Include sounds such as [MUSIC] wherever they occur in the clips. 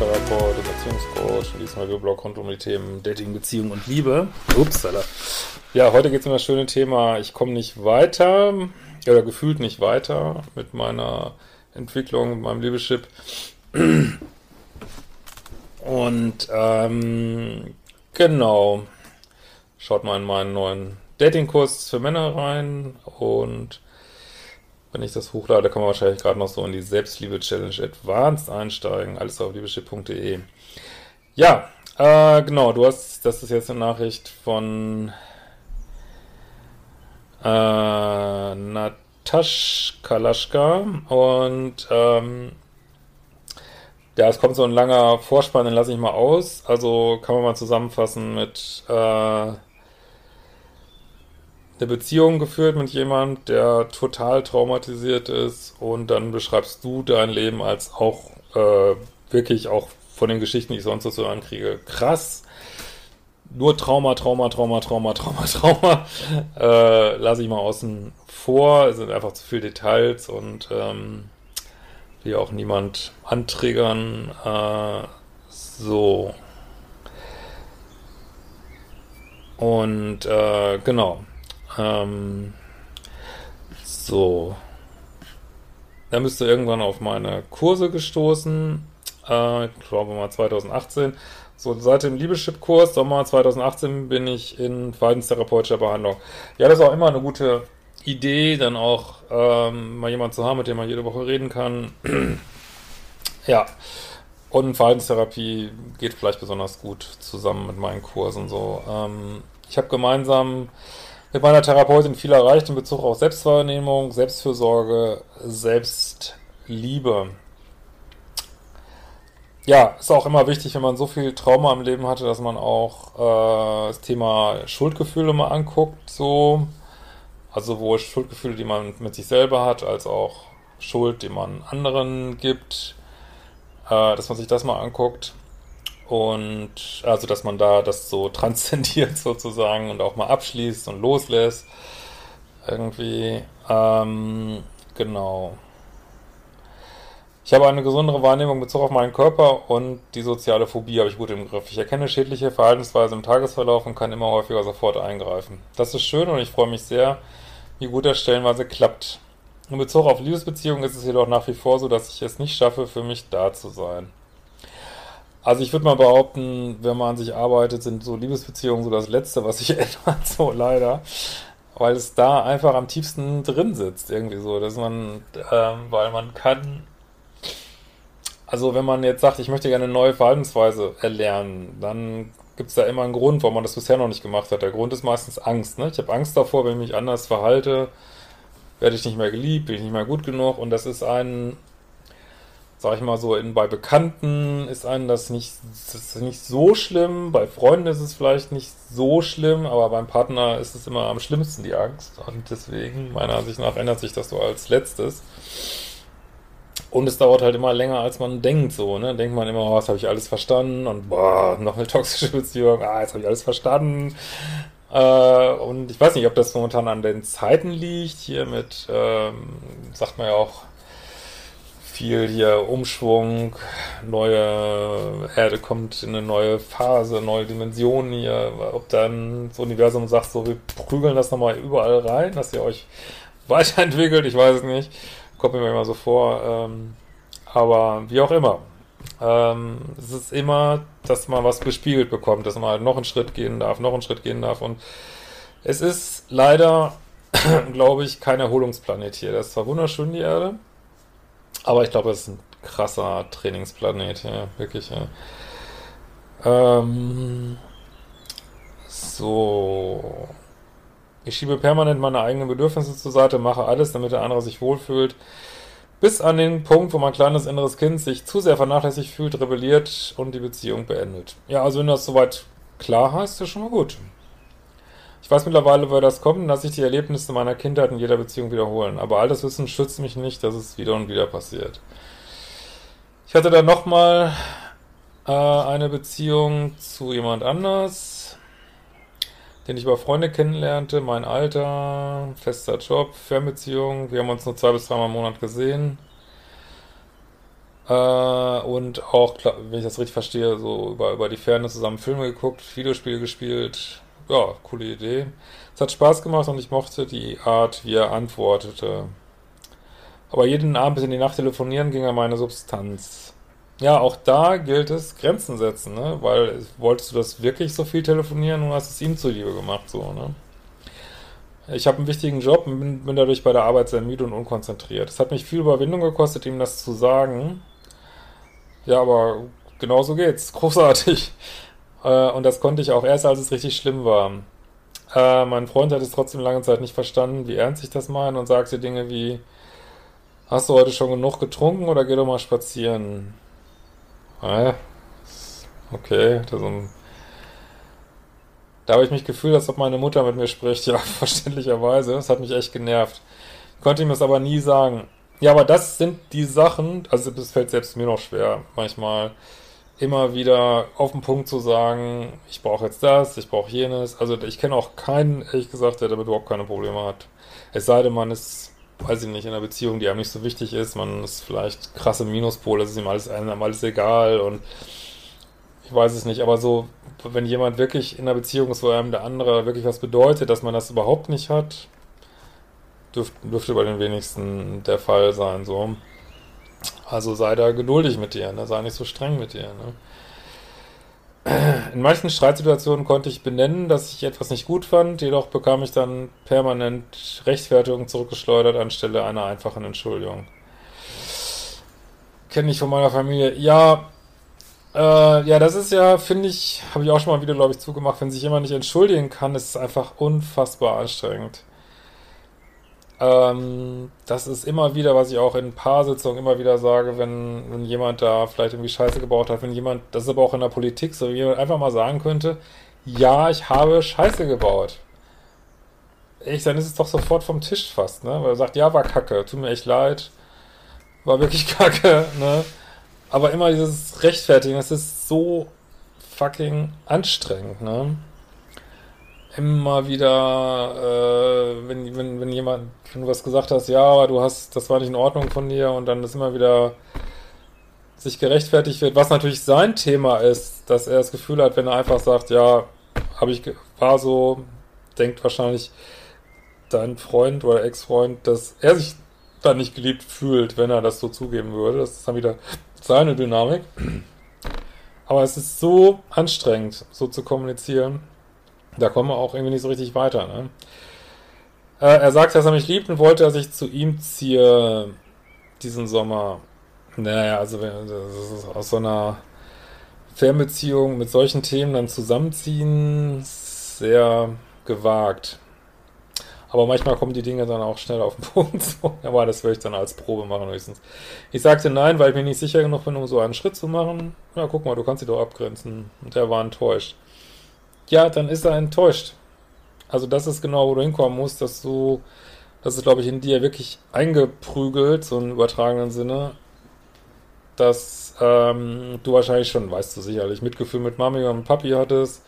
Schmeier, Paartherapeut und diesmal Blog rund um die Themen Dating, Beziehung und Liebe. Upsala. Ja, heute geht es um das schöne Thema, ich komme nicht weiter oder gefühlt nicht weiter mit meiner Entwicklung, mit meinem Liebeschip. Und ähm, genau, schaut mal in meinen neuen Datingkurs für Männer rein und wenn ich das hochlade, kann man wahrscheinlich gerade noch so in die Selbstliebe-Challenge Advanced einsteigen. Alles auf liebeschip.de. Ja, äh, genau, du hast, das ist jetzt eine Nachricht von äh, Natasch Kalaschka und ähm, ja, es kommt so ein langer Vorspann, den lasse ich mal aus. Also kann man mal zusammenfassen mit äh, eine Beziehung geführt mit jemand, der total traumatisiert ist und dann beschreibst du dein Leben als auch äh, wirklich auch von den Geschichten, die ich sonst so ankriege, krass. Nur Trauma, Trauma, Trauma, Trauma, Trauma, Trauma. [LAUGHS] Äh, lasse ich mal außen vor. Es sind einfach zu viele Details und ähm, will auch niemand anträgern. Äh, so. Und äh, genau. Ähm, so. Da müsste irgendwann auf meine Kurse gestoßen. Äh, ich glaube mal 2018. So, seit dem Liebeschip-Kurs, Sommer 2018, bin ich in verhaltenstherapeutischer Behandlung. Ja, das ist auch immer eine gute Idee, dann auch ähm, mal jemanden zu haben, mit dem man jede Woche reden kann. [CLEARS THROAT] ja. Und Verhaltenstherapie geht vielleicht besonders gut zusammen mit meinen Kursen. So, ähm, ich habe gemeinsam mit meiner Therapeutin viel erreicht in Bezug auf Selbstwahrnehmung, Selbstfürsorge, Selbstliebe. Ja, ist auch immer wichtig, wenn man so viel Trauma im Leben hatte, dass man auch äh, das Thema Schuldgefühle mal anguckt, so. Also sowohl Schuldgefühle, die man mit sich selber hat, als auch Schuld, die man anderen gibt, äh, dass man sich das mal anguckt. Und also, dass man da das so [LAUGHS] transzendiert sozusagen und auch mal abschließt und loslässt. Irgendwie. Ähm, genau. Ich habe eine gesundere Wahrnehmung in Bezug auf meinen Körper und die soziale Phobie habe ich gut im Griff. Ich erkenne schädliche Verhaltensweise im Tagesverlauf und kann immer häufiger sofort eingreifen. Das ist schön und ich freue mich sehr, wie gut das stellenweise klappt. In Bezug auf Liebesbeziehungen ist es jedoch nach wie vor so, dass ich es nicht schaffe, für mich da zu sein. Also ich würde mal behaupten, wenn man an sich arbeitet, sind so Liebesbeziehungen so das Letzte, was sich [LAUGHS] ändert, so leider. Weil es da einfach am tiefsten drin sitzt, irgendwie so, dass man, ähm, weil man kann, also wenn man jetzt sagt, ich möchte gerne eine neue Verhaltensweise erlernen, dann gibt es da immer einen Grund, warum man das bisher noch nicht gemacht hat. Der Grund ist meistens Angst. Ne? Ich habe Angst davor, wenn ich mich anders verhalte, werde ich nicht mehr geliebt, bin ich nicht mehr gut genug und das ist ein sag ich mal so, in, bei Bekannten ist einem das nicht, das nicht so schlimm, bei Freunden ist es vielleicht nicht so schlimm, aber beim Partner ist es immer am schlimmsten, die Angst. Und deswegen, meiner Ansicht nach, ändert sich das so als letztes. Und es dauert halt immer länger, als man denkt, so, ne? Denkt man immer, oh, das habe ich alles verstanden und boah, noch eine toxische Beziehung, ah, jetzt habe ich alles verstanden. Äh, und ich weiß nicht, ob das momentan an den Zeiten liegt, hier mit, ähm, sagt man ja auch, viel hier Umschwung, neue Erde kommt in eine neue Phase, neue Dimensionen hier, ob dann das Universum sagt, so wir prügeln das nochmal überall rein, dass ihr euch [LAUGHS] weiterentwickelt, ich weiß es nicht, kommt mir immer so vor, ähm, aber wie auch immer. Ähm, es ist immer, dass man was gespiegelt bekommt, dass man halt noch einen Schritt gehen darf, noch einen Schritt gehen darf und es ist leider, [CLEARS THROAT] glaube ich, kein Erholungsplanet hier. Das ist zwar wunderschön, die Erde, aber ich glaube, es ist ein krasser Trainingsplanet, ja, wirklich, ja. Ähm, so. Ich schiebe permanent meine eigenen Bedürfnisse zur Seite, mache alles, damit der andere sich wohlfühlt. Bis an den Punkt, wo mein kleines inneres Kind sich zu sehr vernachlässigt fühlt, rebelliert und die Beziehung beendet. Ja, also wenn das soweit klar hast, ist das schon mal gut. Ich weiß mittlerweile, woher das kommt, dass sich die Erlebnisse meiner Kindheit in jeder Beziehung wiederholen. Aber all das Wissen schützt mich nicht, dass es wieder und wieder passiert. Ich hatte dann nochmal äh, eine Beziehung zu jemand anders, den ich über Freunde kennenlernte, mein Alter, fester Job, Fernbeziehung. Wir haben uns nur zwei bis dreimal im Monat gesehen. Äh, und auch, wenn ich das richtig verstehe, so über, über die Ferne zusammen Filme geguckt, Videospiele gespielt. Ja, coole Idee. Es hat Spaß gemacht und ich mochte die Art, wie er antwortete. Aber jeden Abend bis in die Nacht telefonieren ging er meine Substanz. Ja, auch da gilt es, Grenzen setzen, ne? Weil wolltest du das wirklich so viel telefonieren und hast es ihm zuliebe gemacht, so, ne? Ich habe einen wichtigen Job und bin, bin dadurch bei der Arbeit sehr müde und unkonzentriert. Es hat mich viel Überwindung gekostet, ihm das zu sagen. Ja, aber genau so geht's. [LAUGHS] Großartig. Äh, und das konnte ich auch erst, als es richtig schlimm war. Äh, mein Freund hat es trotzdem lange Zeit nicht verstanden, wie ernst ich das meine und sagte Dinge wie, hast du heute schon genug getrunken oder geh doch mal spazieren? Ah, okay, das ein da habe ich mich gefühlt, als ob meine Mutter mit mir spricht, [LAUGHS] ja, verständlicherweise. Das hat mich echt genervt. Ich konnte ihm das aber nie sagen. Ja, aber das sind die Sachen, also das fällt selbst mir noch schwer, manchmal immer wieder auf den Punkt zu sagen, ich brauche jetzt das, ich brauche jenes. Also ich kenne auch keinen, ehrlich gesagt, der damit überhaupt keine Probleme hat. Es sei denn, man ist, weiß ich nicht, in einer Beziehung, die einem nicht so wichtig ist, man ist vielleicht krasse Minuspol, es ist ihm alles, einem alles egal und ich weiß es nicht, aber so, wenn jemand wirklich in einer Beziehung ist, wo einem der andere wirklich was bedeutet, dass man das überhaupt nicht hat, dürfte, dürfte bei den wenigsten der Fall sein, so. Also sei da geduldig mit dir, ne? sei nicht so streng mit dir. Ne? In manchen Streitsituationen konnte ich benennen, dass ich etwas nicht gut fand, jedoch bekam ich dann permanent Rechtfertigung zurückgeschleudert anstelle einer einfachen Entschuldigung. Kenne ich von meiner Familie. Ja, äh, ja, das ist ja, finde ich, habe ich auch schon mal wieder, glaube ich, zugemacht, wenn sich jemand nicht entschuldigen kann, ist es einfach unfassbar anstrengend. Ähm, das ist immer wieder, was ich auch in Paarsitzungen immer wieder sage, wenn, wenn jemand da vielleicht irgendwie Scheiße gebaut hat, wenn jemand, das ist aber auch in der Politik so, wenn jemand einfach mal sagen könnte, ja, ich habe Scheiße gebaut. Echt, dann ist es doch sofort vom Tisch fast, ne? Weil er sagt, ja, war kacke, tut mir echt leid, war wirklich [LAUGHS] kacke, ne? Aber immer dieses Rechtfertigen, das ist so fucking anstrengend, ne? Immer wieder, äh, wenn, wenn, wenn jemand, wenn du was gesagt hast, ja, aber du hast, das war nicht in Ordnung von dir und dann ist immer wieder sich gerechtfertigt wird, was natürlich sein Thema ist, dass er das Gefühl hat, wenn er einfach sagt, ja, habe ich, war so, denkt wahrscheinlich dein Freund oder Ex-Freund, dass er sich dann nicht geliebt fühlt, wenn er das so zugeben würde. Das ist dann wieder seine Dynamik. Aber es ist so anstrengend, so zu kommunizieren. Da kommen wir auch irgendwie nicht so richtig weiter. Ne? Äh, er sagt, dass er mich liebt und wollte, dass ich zu ihm ziehe diesen Sommer. Naja, also aus so einer Fernbeziehung mit solchen Themen dann zusammenziehen, sehr gewagt. Aber manchmal kommen die Dinge dann auch schnell auf den [LAUGHS] Punkt. Aber das würde ich dann als Probe machen höchstens. Ich sagte nein, weil ich mir nicht sicher genug bin, um so einen Schritt zu machen. Ja, guck mal, du kannst sie doch abgrenzen. Und er war enttäuscht. Ja, dann ist er enttäuscht. Also das ist genau, wo du hinkommen musst, dass du, das ist, glaube ich, in dir wirklich eingeprügelt, so im übertragenen Sinne, dass ähm, du wahrscheinlich schon, weißt du sicherlich, Mitgefühl mit Mami und Papi hattest,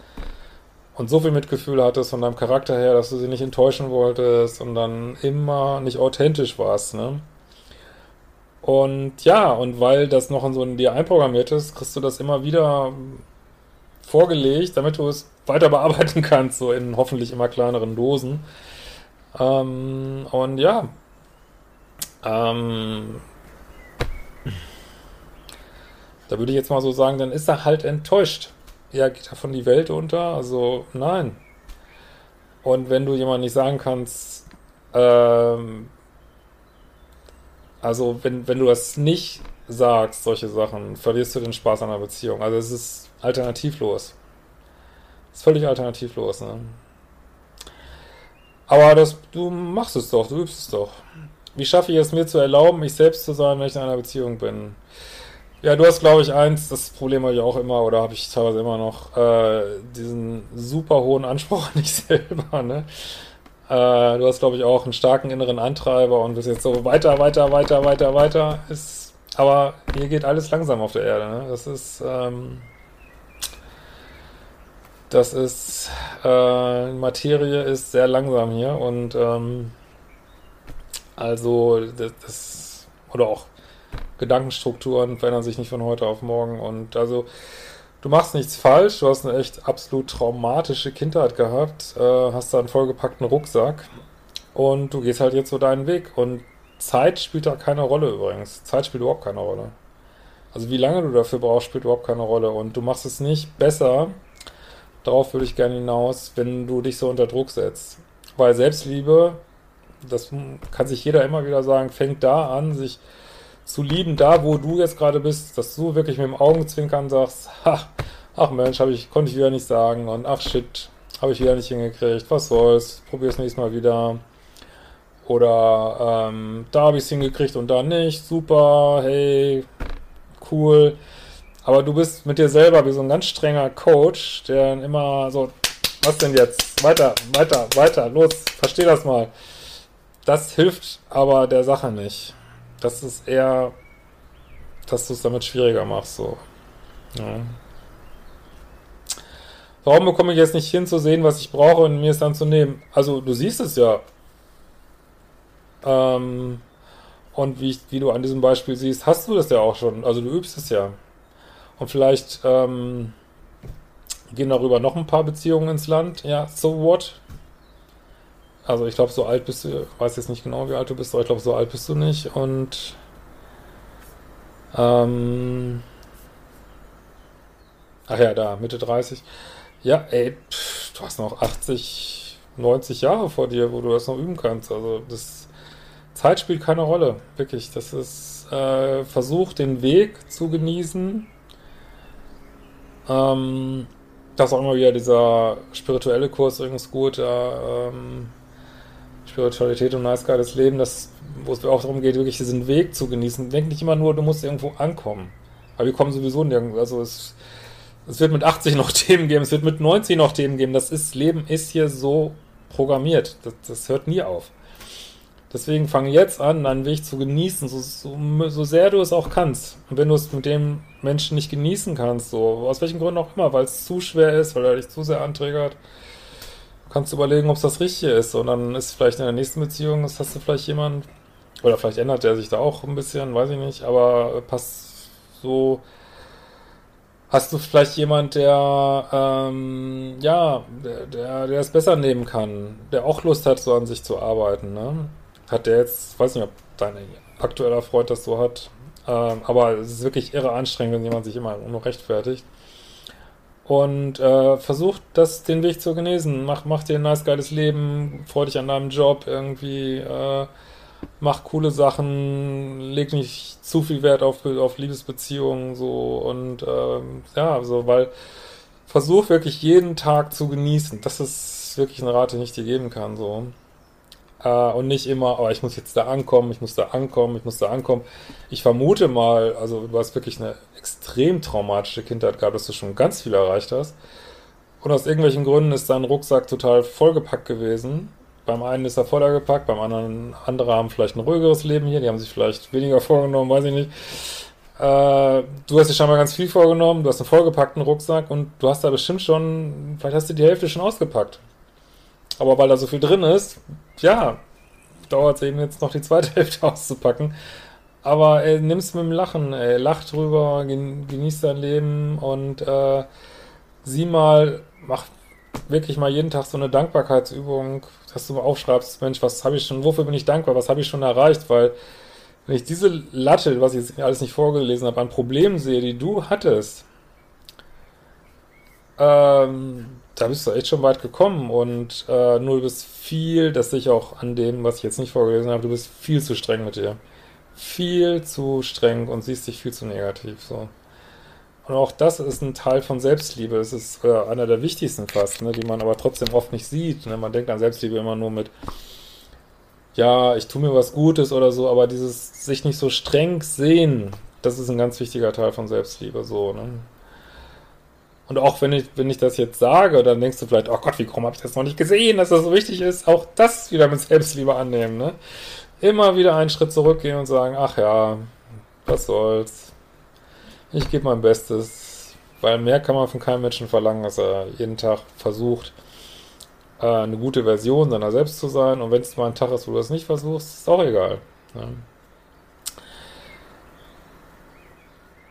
und so viel Mitgefühl hattest von deinem Charakter her, dass du sie nicht enttäuschen wolltest und dann immer nicht authentisch warst, ne? Und ja, und weil das noch in so in dir einprogrammiert ist, kriegst du das immer wieder vorgelegt, damit du es weiter bearbeiten [LAUGHS] kannst, so in hoffentlich immer kleineren Dosen. Ähm, und ja, ähm, da würde ich jetzt mal so sagen, dann ist er halt enttäuscht ja, geht davon die Welt unter? Also, nein. Und wenn du jemand nicht sagen kannst, ähm, also wenn, wenn du das nicht sagst, solche Sachen, verlierst du den Spaß an einer Beziehung. Also es ist alternativlos. Es ist völlig alternativlos, ne? Aber das, du machst es doch, du übst es doch. Wie schaffe ich es mir zu erlauben, mich selbst zu sein, wenn ich in einer Beziehung bin? Ja, du hast, glaube ich, eins, das Problem habe ich auch immer, oder habe ich teilweise immer noch, äh, diesen super hohen Anspruch an dich [LAUGHS] selber, ne? Äh, du hast, glaube ich, auch einen starken inneren Antreiber und bist jetzt so weiter, weiter, weiter, weiter, weiter. Ist, aber hier geht alles langsam auf der Erde, ne? Das ist, ähm, das ist, äh, Materie ist sehr langsam hier und, ähm, also, das, das oder auch Gedankenstrukturen verändern sich nicht von heute auf morgen und also du machst nichts falsch, du hast eine echt absolut traumatische Kindheit gehabt, äh, hast da einen vollgepackten Rucksack und du gehst halt jetzt so deinen Weg und Zeit spielt da keine Rolle übrigens. Zeit spielt überhaupt keine Rolle. Also wie lange du dafür brauchst, spielt überhaupt keine Rolle. Und du machst es nicht besser, darauf würde ich gerne hinaus, wenn du dich so unter Druck setzt. Weil Selbstliebe, das kann sich jeder immer wieder sagen, fängt da an, sich zu lieben, da wo du jetzt gerade bist, dass du wirklich mit dem Augenzwinkern sagst, ach, ach Mensch, hab ich, konnte ich wieder nicht sagen und ach shit, habe ich wieder nicht hingekriegt, was soll's, probier's nächstes Mal wieder. Oder ähm, da habe ich es hingekriegt und da nicht, super, hey, cool. Aber du bist mit dir selber wie so ein ganz strenger Coach, der immer so, was denn jetzt? Weiter, weiter, weiter, los, versteh das mal. Das hilft aber der Sache nicht. Das ist eher, dass du es damit schwieriger machst, so. Ja. Warum bekomme ich jetzt nicht hin zu sehen, was ich brauche und mir es dann zu nehmen? Also, du siehst es ja. Ähm, und wie, wie du an diesem Beispiel siehst, hast du das ja auch schon. Also du übst es ja. Und vielleicht ähm, gehen darüber noch ein paar Beziehungen ins Land. Ja, so what? Also ich glaube, so alt bist du, weiß jetzt nicht genau, wie alt du bist, aber ich glaube, so alt bist du nicht. Und ähm, ach ja, da, Mitte 30. Ja, ey, pff, du hast noch 80, 90 Jahre vor dir, wo du das noch üben kannst. Also das Zeit spielt keine Rolle, wirklich. Das ist äh, Versuch, den Weg zu genießen. Ähm, das ist auch immer wieder dieser spirituelle Kurs übrigens gut. Äh, ähm, Spiritualität und Nice Guy Leben, das, wo es auch darum geht, wirklich diesen Weg zu genießen. Denk nicht immer nur, du musst irgendwo ankommen. Aber wir kommen sowieso nirgendwo. Also es, es wird mit 80 noch [LAUGHS] Themen geben, es wird mit 90 noch Themen geben. Das ist, Leben ist hier so programmiert. Das, das hört nie auf. Deswegen fang jetzt an, deinen Weg zu genießen, so, so, so sehr du es auch kannst. Und wenn du es mit dem Menschen nicht genießen kannst, so aus welchen Gründen auch immer, weil es zu schwer ist, weil er dich zu sehr anträgert, kannst du überlegen, ob es das Richtige ist. Und dann ist vielleicht in der nächsten Beziehung, das hast du vielleicht jemand, oder vielleicht ändert der sich da auch ein bisschen, weiß ich nicht, aber passt so, hast du vielleicht jemand, der, ähm, ja, der, der, der es besser nehmen kann, der auch Lust hat, so an sich zu arbeiten, ne? Hat der jetzt, weiß nicht, ob dein aktueller Freund das so hat, ähm, aber es ist wirklich irre anstrengend, wenn jemand sich immer nur rechtfertigt. Und äh, versucht, das, den Weg zu genesen. Mach, mach dir ein nice, geiles Leben, freu dich an deinem Job irgendwie, äh, mach coole Sachen, leg nicht zu viel Wert auf, auf Liebesbeziehungen, so und ähm, ja, so, weil versuch wirklich jeden Tag zu genießen. Das ist wirklich eine Rate, die ich dir geben kann, so. Äh, und nicht immer, oh, ich muss jetzt da ankommen, ich muss da ankommen, ich muss da ankommen. Ich vermute mal, also du hast wirklich eine extrem traumatische Kindheit gehabt, dass du schon ganz viel erreicht hast. Und aus irgendwelchen Gründen ist dein Rucksack total vollgepackt gewesen. Beim einen ist er voller gepackt, beim anderen, andere haben vielleicht ein ruhigeres Leben hier, die haben sich vielleicht weniger vorgenommen, weiß ich nicht. Äh, du hast dir schon mal ganz viel vorgenommen, du hast einen vollgepackten Rucksack und du hast da bestimmt schon, vielleicht hast du die Hälfte schon ausgepackt. Aber weil da so viel drin ist, ja, dauert es eben jetzt noch die zweite [LAUGHS] Hälfte auszupacken. Aber ey, nimm's mit dem Lachen, ey, lach drüber, genieß dein Leben und äh, sieh mal, mach wirklich mal jeden Tag so eine Dankbarkeitsübung, dass du aufschreibst, Mensch, was habe ich schon, wofür bin ich dankbar, was habe ich schon erreicht, weil wenn ich diese Latte, was ich jetzt alles nicht vorgelesen habe, an Problemen sehe, die du hattest, ähm, da bist du echt schon weit gekommen und äh, nur du bist viel, das sehe ich auch an dem, was ich jetzt nicht vorgelesen habe, du bist viel zu streng mit dir. Viel zu streng und siehst dich viel zu negativ, so. Und auch das ist ein Teil von Selbstliebe. Es ist äh, einer der wichtigsten fast, ne, die man aber trotzdem oft nicht sieht. Ne? Man denkt an Selbstliebe immer nur mit, ja, ich tue mir was Gutes oder so, aber dieses sich nicht so streng sehen, das ist ein ganz wichtiger Teil von Selbstliebe, so, ne? Und auch wenn ich, wenn ich das jetzt sage, dann denkst du vielleicht, oh Gott, wie kaum habe ich das noch nicht gesehen, dass das so wichtig ist, auch das wieder mit Selbstliebe annehmen, ne? Immer wieder einen Schritt zurückgehen und sagen, ach ja, was soll's. Ich gebe mein Bestes, weil mehr kann man von keinem Menschen verlangen, dass er jeden Tag versucht, äh, eine gute Version seiner selbst zu sein. Und wenn es mal ein Tag ist, wo du das nicht versuchst, ist auch egal. Ne?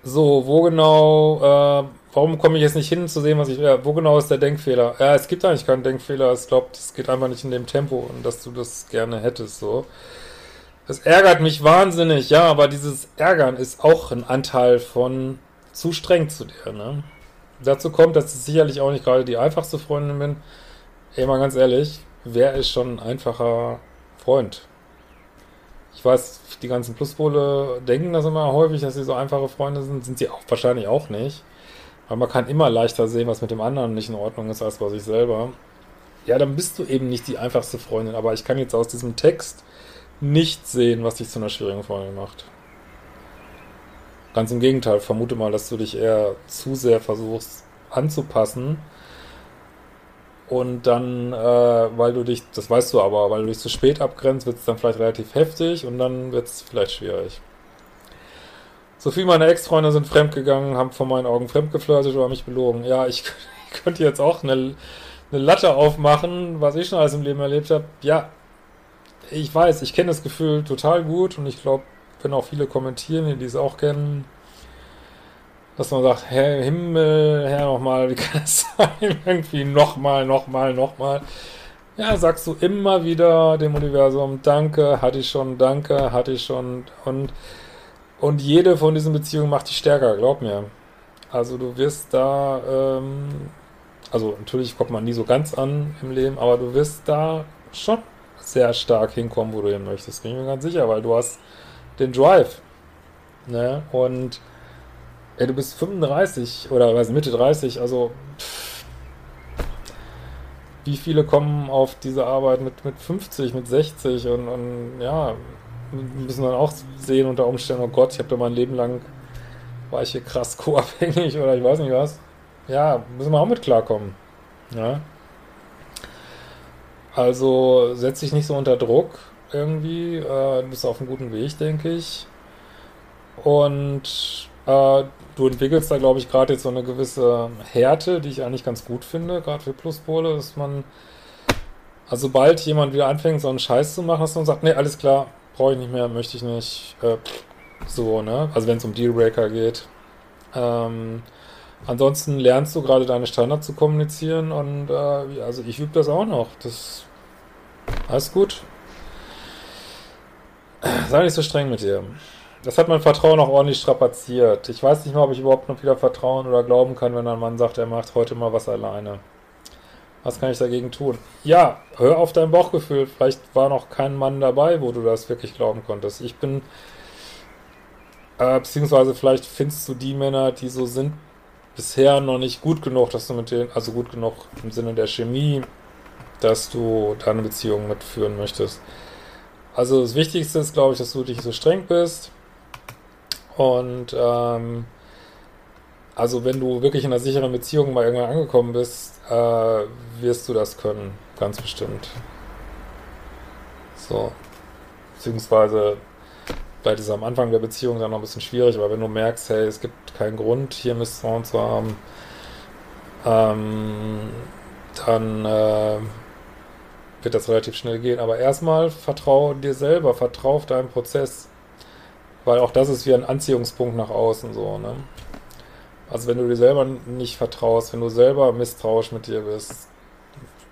So, wo genau, äh, warum komme ich jetzt nicht hin zu sehen, was ich will? Wo genau ist der Denkfehler? Ja, es gibt eigentlich keinen Denkfehler. Ich glaube, es geht einfach nicht in dem Tempo und dass du das gerne hättest, so. Das ärgert mich wahnsinnig, ja, aber dieses Ärgern ist auch ein Anteil von zu streng zu dir, ne? Dazu kommt, dass ich sicherlich auch nicht gerade die einfachste Freundin bin. Ey, mal ganz ehrlich, wer ist schon ein einfacher Freund? Ich weiß, die ganzen Pluspole denken das immer häufig, dass sie so einfache Freunde sind, sind sie auch wahrscheinlich auch nicht. Weil man kann immer leichter sehen, was mit dem anderen nicht in Ordnung ist, als bei sich selber. Ja, dann bist du eben nicht die einfachste Freundin, aber ich kann jetzt aus diesem Text nicht sehen, was dich zu einer schwierigen Freundin macht. Ganz im Gegenteil, vermute mal, dass du dich eher zu sehr versuchst anzupassen und dann, äh, weil du dich, das weißt du aber, weil du dich zu spät abgrenzt, wird es dann vielleicht relativ heftig und dann wird es vielleicht schwierig. So viele meiner Ex-Freunde sind fremdgegangen, haben vor meinen Augen fremdgeflirtet oder mich belogen. Ja, ich, [LAUGHS] ich könnte jetzt auch eine, eine Latte aufmachen, was ich schon alles im Leben erlebt habe. Ja, ich weiß, ich kenne das Gefühl total gut und ich glaube, wenn auch viele kommentieren, die es auch kennen, dass man sagt, Herr Himmel, Herr nochmal, wie kann es [LAUGHS] sein? Irgendwie nochmal, nochmal, nochmal. Ja, sagst du immer wieder dem Universum, danke, hatte ich schon, danke, hatte ich schon. Und, und jede von diesen Beziehungen macht dich stärker, glaub mir. Also du wirst da, ähm, also natürlich kommt man nie so ganz an im Leben, aber du wirst da schon sehr stark hinkommen, wo du hin möchtest. Bin ich mir ganz sicher, weil du hast den Drive. Ne? Und ja, du bist 35 oder weiß Mitte 30, also pff, wie viele kommen auf diese Arbeit mit, mit 50, mit 60 und, und ja, müssen dann auch sehen unter Umständen, oh Gott, ich habe da mein Leben lang, war ich hier krass [LAUGHS] co-abhängig oder ich weiß nicht was. Ja, müssen wir auch mit klarkommen. Ja. Also setz dich nicht so unter Druck irgendwie. Äh, du bist auf einem guten Weg, denke ich. Und äh, du entwickelst da, glaube ich, gerade jetzt so eine gewisse Härte, die ich eigentlich ganz gut finde, gerade für Pluspole, dass man, also sobald jemand wieder anfängt, so einen Scheiß zu machen, dass man sagt, nee, alles klar, brauche ich nicht mehr, möchte ich nicht, äh, so, ne? Also wenn es um Dealbreaker geht. Ähm, ansonsten lernst du gerade deine Standards zu kommunizieren und äh, also ich übe das auch noch. Das alles gut. Sei nicht so streng mit dir. Das hat mein Vertrauen auch ordentlich strapaziert. Ich weiß nicht mal, ob ich überhaupt noch wieder vertrauen oder glauben kann, wenn ein Mann sagt, er macht heute mal was alleine. Was kann ich dagegen tun? Ja, hör auf dein Bauchgefühl. Vielleicht war noch kein Mann dabei, wo du das wirklich glauben konntest. Ich bin, äh, beziehungsweise vielleicht findest du die Männer, die so sind, bisher noch nicht gut genug, dass du mit denen, also gut genug im Sinne der Chemie, dass du deine Beziehung mitführen möchtest. Also das Wichtigste ist, glaube ich, dass du dich so streng bist und ähm, also wenn du wirklich in einer sicheren Beziehung mal irgendwann angekommen bist, äh, wirst du das können, ganz bestimmt. So. Beziehungsweise vielleicht ist es am Anfang der Beziehung dann noch ein bisschen schwierig, aber wenn du merkst, hey, es gibt keinen Grund, hier Misstrauen zu haben, ähm, dann äh, wird das relativ schnell gehen. Aber erstmal vertraue dir selber, vertraue auf deinen Prozess. Weil auch das ist wie ein Anziehungspunkt nach außen so, ne? Also wenn du dir selber nicht vertraust, wenn du selber misstrauisch mit dir bist,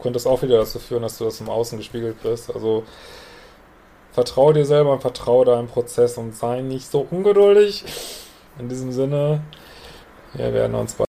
könnte es auch wieder dazu führen, dass du das im Außen gespiegelt bist. Also vertraue dir selber und vertraue deinem Prozess und sei nicht so ungeduldig. In diesem Sinne, wir werden uns bald